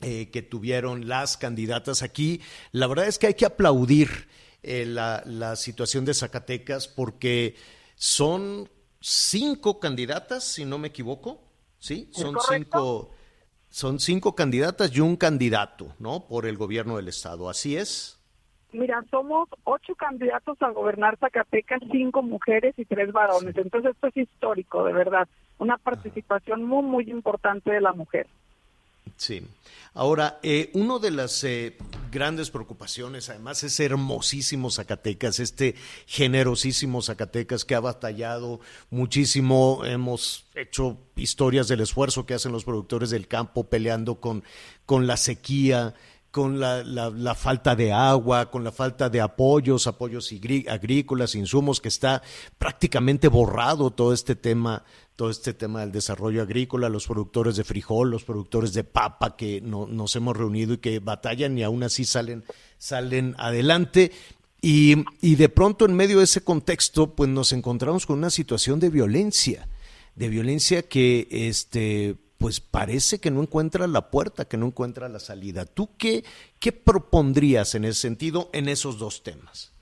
eh, que tuvieron las candidatas aquí, la verdad es que hay que aplaudir eh, la, la, situación de Zacatecas porque son cinco candidatas, si no me equivoco, ¿sí? Son cinco son cinco candidatas y un candidato, ¿no? Por el gobierno del estado. ¿Así es? Mira, somos ocho candidatos a gobernar Zacatecas, cinco mujeres y tres varones. Entonces esto es histórico, de verdad. Una participación muy, muy importante de la mujer. Sí. Ahora, eh, uno de las, eh, grandes preocupaciones. Además, es hermosísimo Zacatecas, este generosísimo Zacatecas que ha batallado muchísimo. Hemos hecho historias del esfuerzo que hacen los productores del campo peleando con, con la sequía, con la, la, falta de agua, con la falta de apoyos, apoyos agrícolas, insumos, que está prácticamente borrado todo este tema, todo este tema del desarrollo agrícola, los productores de frijol, los productores de papa que no, nos hemos reunido y que batallan y aún así salen, salen adelante. Y, y de pronto en medio de ese contexto, pues nos encontramos con una situación de violencia, de violencia que este pues parece que no encuentra la puerta, que no encuentra la salida. ¿Tú qué, qué propondrías en ese sentido en esos dos temas?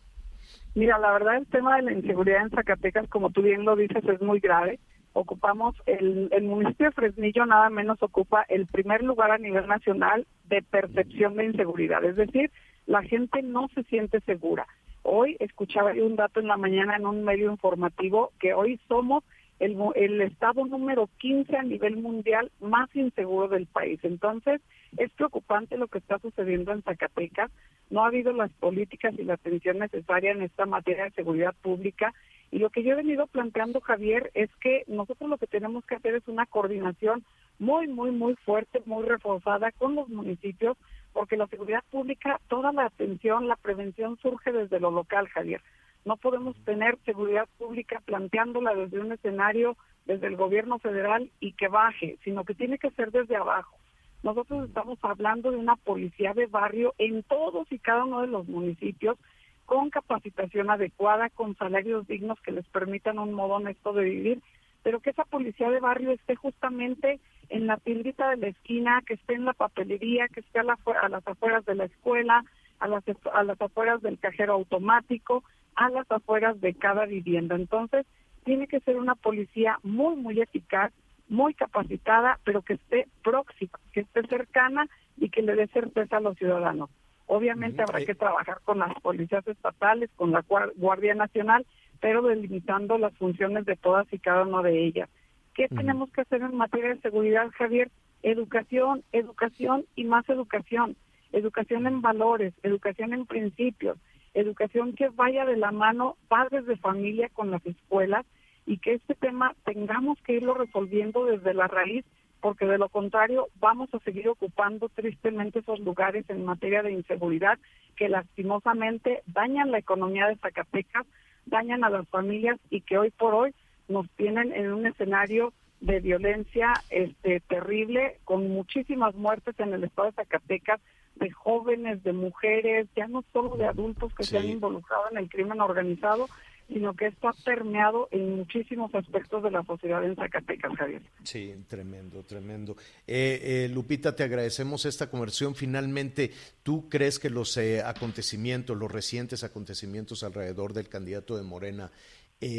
Mira, la verdad el tema de la inseguridad en Zacatecas, como tú bien lo dices, es muy grave. Ocupamos, el, el municipio de Fresnillo nada menos ocupa el primer lugar a nivel nacional de percepción de inseguridad. Es decir, la gente no se siente segura. Hoy escuchaba un dato en la mañana en un medio informativo que hoy somos el, el estado número 15 a nivel mundial más inseguro del país. Entonces, es preocupante lo que está sucediendo en Zacatecas. No ha habido las políticas y la atención necesaria en esta materia de seguridad pública. Y lo que yo he venido planteando, Javier, es que nosotros lo que tenemos que hacer es una coordinación muy, muy, muy fuerte, muy reforzada con los municipios, porque la seguridad pública, toda la atención, la prevención surge desde lo local, Javier. No podemos tener seguridad pública planteándola desde un escenario, desde el gobierno federal y que baje, sino que tiene que ser desde abajo. Nosotros estamos hablando de una policía de barrio en todos y cada uno de los municipios con capacitación adecuada, con salarios dignos que les permitan un modo honesto de vivir, pero que esa policía de barrio esté justamente en la tiendita de la esquina, que esté en la papelería, que esté a, las afueras de la escuela, a las, a las afueras del cajero automático, a las afueras de cada vivienda. Entonces, tiene que ser una policía muy, muy eficaz, muy capacitada, pero que esté próxima, que esté cercana y que le dé certeza a los ciudadanos. Obviamente habrá que trabajar con las policías estatales, con la Guardia Nacional, pero delimitando las funciones de todas y cada una de ellas. ¿Qué tenemos que hacer en materia de seguridad, Javier? Educación, educación y más educación. Educación en valores, educación en principios, educación que vaya de la mano padres de familia con las escuelas y que este tema tengamos que irlo resolviendo desde la raíz, porque de lo contrario vamos a seguir ocupando tristemente esos lugares en materia de inseguridad que lastimosamente dañan la economía de Zacatecas, dañan a las familias y que hoy por hoy nos tienen en un escenario de violencia este terrible con muchísimas muertes en el estado de Zacatecas de jóvenes, de mujeres, ya no solo de adultos que se han involucrado en el crimen organizado, sino que esto ha permeado en muchísimos aspectos de la sociedad en Zacatecas, Javier. Sí, tremendo, tremendo. Eh, eh, Lupita, te agradecemos esta conversión. Finalmente, ¿tú crees que los eh, acontecimientos, los recientes acontecimientos alrededor del candidato de Morena,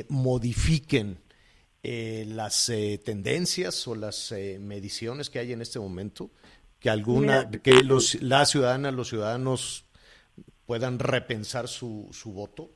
modifiquen las tendencias o las mediciones que hay en este momento? Que alguna, que los, las ciudadanas, los ciudadanos puedan repensar su, su voto?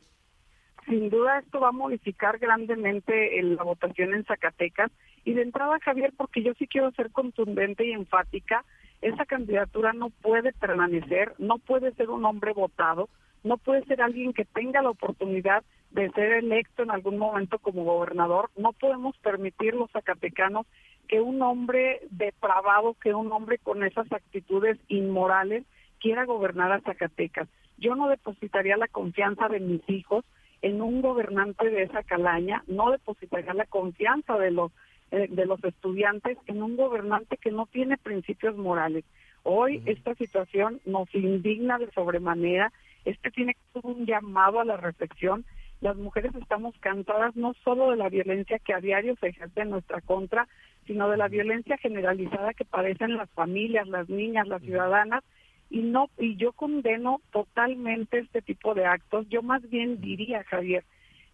Sin duda esto va a modificar grandemente la votación en Zacatecas. Y de entrada, Javier, porque yo sí quiero ser contundente y enfática, esa candidatura no puede permanecer, no puede ser un hombre votado, no puede ser alguien que tenga la oportunidad de ser electo en algún momento como gobernador. No podemos permitir los zacatecanos que un hombre depravado, que un hombre con esas actitudes inmorales quiera gobernar a Zacatecas. Yo no depositaría la confianza de mis hijos en un gobernante de esa calaña, no depositaría la confianza de los eh, de los estudiantes en un gobernante que no tiene principios morales. Hoy esta situación nos indigna de sobremanera, este tiene que ser un llamado a la reflexión. Las mujeres estamos cansadas no solo de la violencia que a diario se ejerce en nuestra contra, sino de la violencia generalizada que padecen las familias, las niñas, las ciudadanas, y no y yo condeno totalmente este tipo de actos. Yo más bien diría, Javier,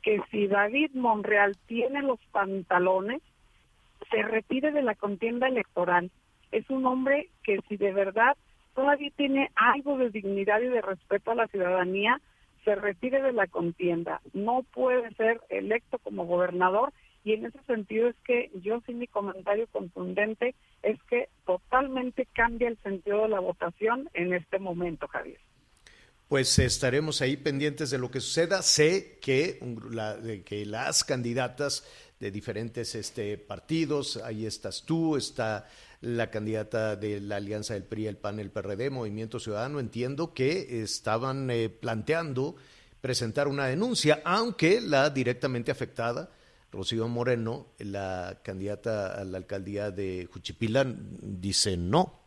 que si David Monreal tiene los pantalones, se retire de la contienda electoral. Es un hombre que si de verdad todavía tiene algo de dignidad y de respeto a la ciudadanía, se retire de la contienda. No puede ser electo como gobernador y en ese sentido es que yo sí mi comentario contundente es que totalmente cambia el sentido de la votación en este momento, Javier. Pues estaremos ahí pendientes de lo que suceda. Sé que, que las candidatas de diferentes este, partidos, ahí estás tú, está la candidata de la alianza del PRI, el PAN, el PRD, Movimiento Ciudadano, entiendo que estaban eh, planteando presentar una denuncia, aunque la directamente afectada, Rocío Moreno, la candidata a la alcaldía de Juchipila, dice no.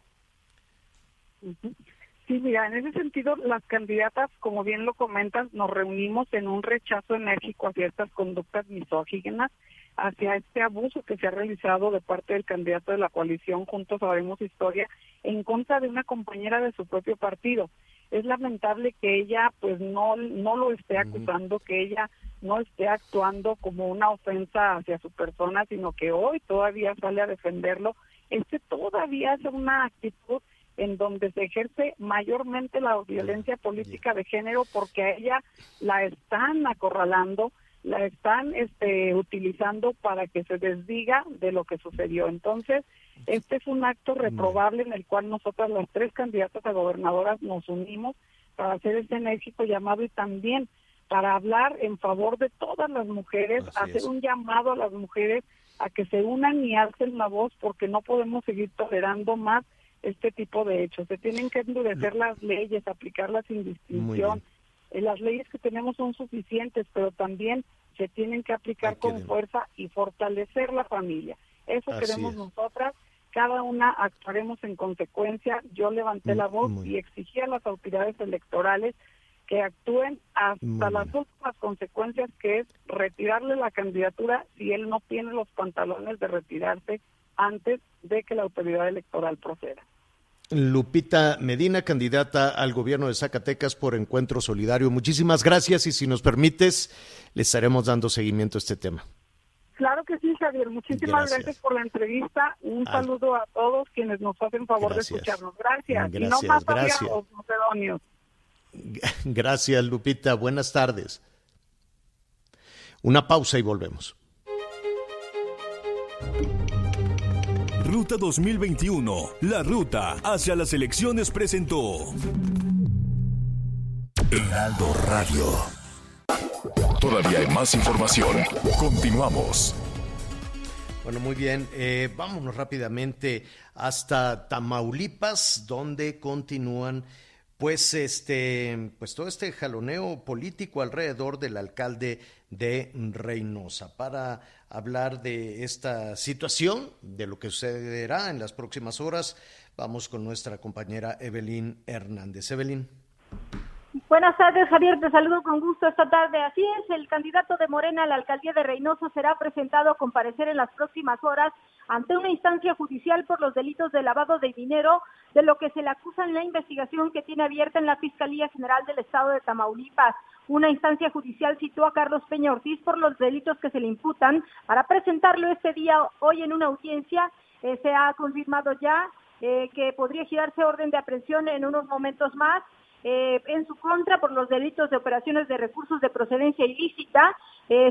Sí, mira, en ese sentido, las candidatas, como bien lo comentas, nos reunimos en un rechazo enérgico hacia estas conductas misóginas hacia este abuso que se ha realizado de parte del candidato de la coalición Juntos Sabremos Historia en contra de una compañera de su propio partido. Es lamentable que ella pues no, no lo esté acusando, que ella no esté actuando como una ofensa hacia su persona, sino que hoy todavía sale a defenderlo. Este todavía es una actitud en donde se ejerce mayormente la violencia política de género porque a ella la están acorralando, la están este, utilizando para que se desdiga de lo que sucedió. Entonces, este es un acto reprobable en el cual nosotras las tres candidatas a gobernadoras nos unimos para hacer este enérgico llamado y también para hablar en favor de todas las mujeres, hacer un llamado a las mujeres a que se unan y alcen la voz porque no podemos seguir tolerando más este tipo de hechos. Se tienen que endurecer las leyes, aplicarlas sin distinción las leyes que tenemos son suficientes, pero también se tienen que aplicar con fuerza y fortalecer la familia. Eso queremos nosotras. Cada una actuaremos en consecuencia. Yo levanté la voz y exigí a las autoridades electorales que actúen hasta las últimas consecuencias, que es retirarle la candidatura si él no tiene los pantalones de retirarse antes de que la autoridad electoral proceda. Lupita Medina, candidata al gobierno de Zacatecas por Encuentro Solidario. Muchísimas gracias y si nos permites, le estaremos dando seguimiento a este tema. Claro que sí, Javier. Muchísimas gracias, por la entrevista. Un saludo a todos quienes nos hacen favor de escucharnos. Gracias. y no más gracias. los macedonios. Gracias, Lupita. Buenas tardes. Una pausa y volvemos. Ruta 2021, la ruta hacia las elecciones presentó. Heraldo Radio. Todavía hay más información. Continuamos. Bueno, muy bien. Eh, vámonos rápidamente hasta Tamaulipas, donde continúan pues este pues todo este jaloneo político alrededor del alcalde de Reynosa para hablar de esta situación, de lo que sucederá en las próximas horas. Vamos con nuestra compañera Evelyn Hernández. Evelyn. Buenas tardes, Javier. Te saludo con gusto esta tarde. Así es, el candidato de Morena a la alcaldía de Reynosa será presentado a comparecer en las próximas horas ante una instancia judicial por los delitos de lavado de dinero, de lo que se le acusa en la investigación que tiene abierta en la Fiscalía General del Estado de Tamaulipas. Una instancia judicial citó a Carlos Peña Ortiz por los delitos que se le imputan para presentarlo este día hoy en una audiencia. Eh, se ha confirmado ya eh, que podría girarse orden de aprehensión en unos momentos más. Eh, en su contra por los delitos de operaciones de recursos de procedencia ilícita,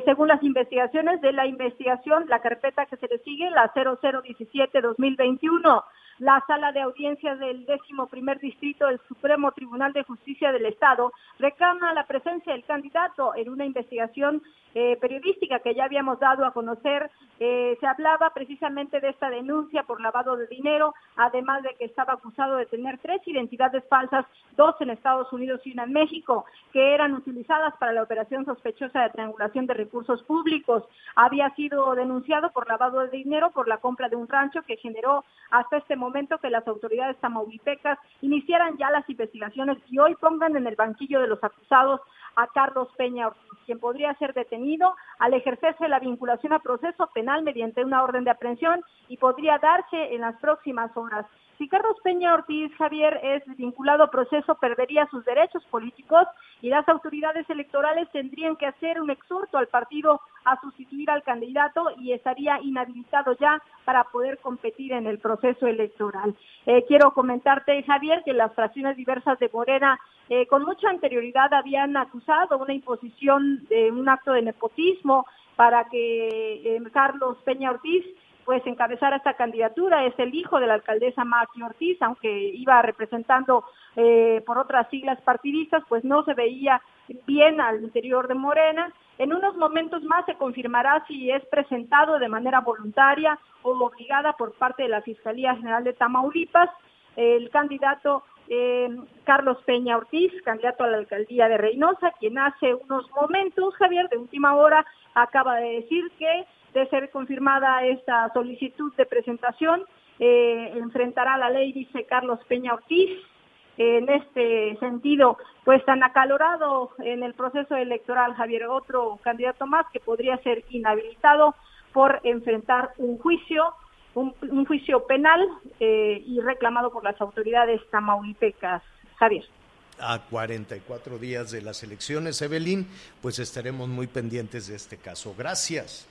según las investigaciones de la investigación, la carpeta que se le sigue, la 0017-2021 la sala de audiencias del décimo primer distrito del Supremo Tribunal de Justicia del Estado reclama la presencia del candidato en una investigación eh, periodística que ya habíamos dado a conocer. Eh, se hablaba precisamente de esta denuncia por lavado de dinero, además de que estaba acusado de tener tres identidades falsas, dos en Estados Unidos y una en México, que eran utilizadas para la operación sospechosa de triangulación de recursos públicos. Había sido denunciado por lavado de dinero por la compra de un rancho que generó hasta este momento momento que las autoridades tamaulipecas iniciaran ya las investigaciones y hoy pongan en el banquillo de los acusados a Carlos Peña Ortiz, quien podría ser detenido al ejercerse la vinculación a proceso penal mediante una orden de aprehensión y podría darse en las próximas horas. Si Carlos Peña Ortiz Javier es vinculado a proceso, perdería sus derechos políticos y las autoridades electorales tendrían que hacer un exhorto al partido a sustituir al candidato y estaría inhabilitado ya para poder competir en el proceso electoral. Eh, quiero comentarte, Javier, que las fracciones diversas de Morena eh, con mucha anterioridad habían acusado una imposición de un acto de nepotismo para que eh, Carlos Peña Ortiz pues encabezara esta candidatura. Es el hijo de la alcaldesa Maki Ortiz, aunque iba representando eh, por otras siglas partidistas, pues no se veía bien al interior de Morena. En unos momentos más se confirmará si es presentado de manera voluntaria o obligada por parte de la Fiscalía General de Tamaulipas. El candidato eh, Carlos Peña Ortiz, candidato a la alcaldía de Reynosa, quien hace unos momentos, Javier, de última hora, acaba de decir que de ser confirmada esta solicitud de presentación, eh, enfrentará la ley, dice Carlos Peña Ortiz, en este sentido, pues tan acalorado en el proceso electoral, Javier, otro candidato más que podría ser inhabilitado por enfrentar un juicio, un, juicio penal eh, y reclamado por las autoridades tamaulipecas. Javier. A 44 días de las elecciones, Evelyn, pues estaremos muy pendientes de este caso. Gracias.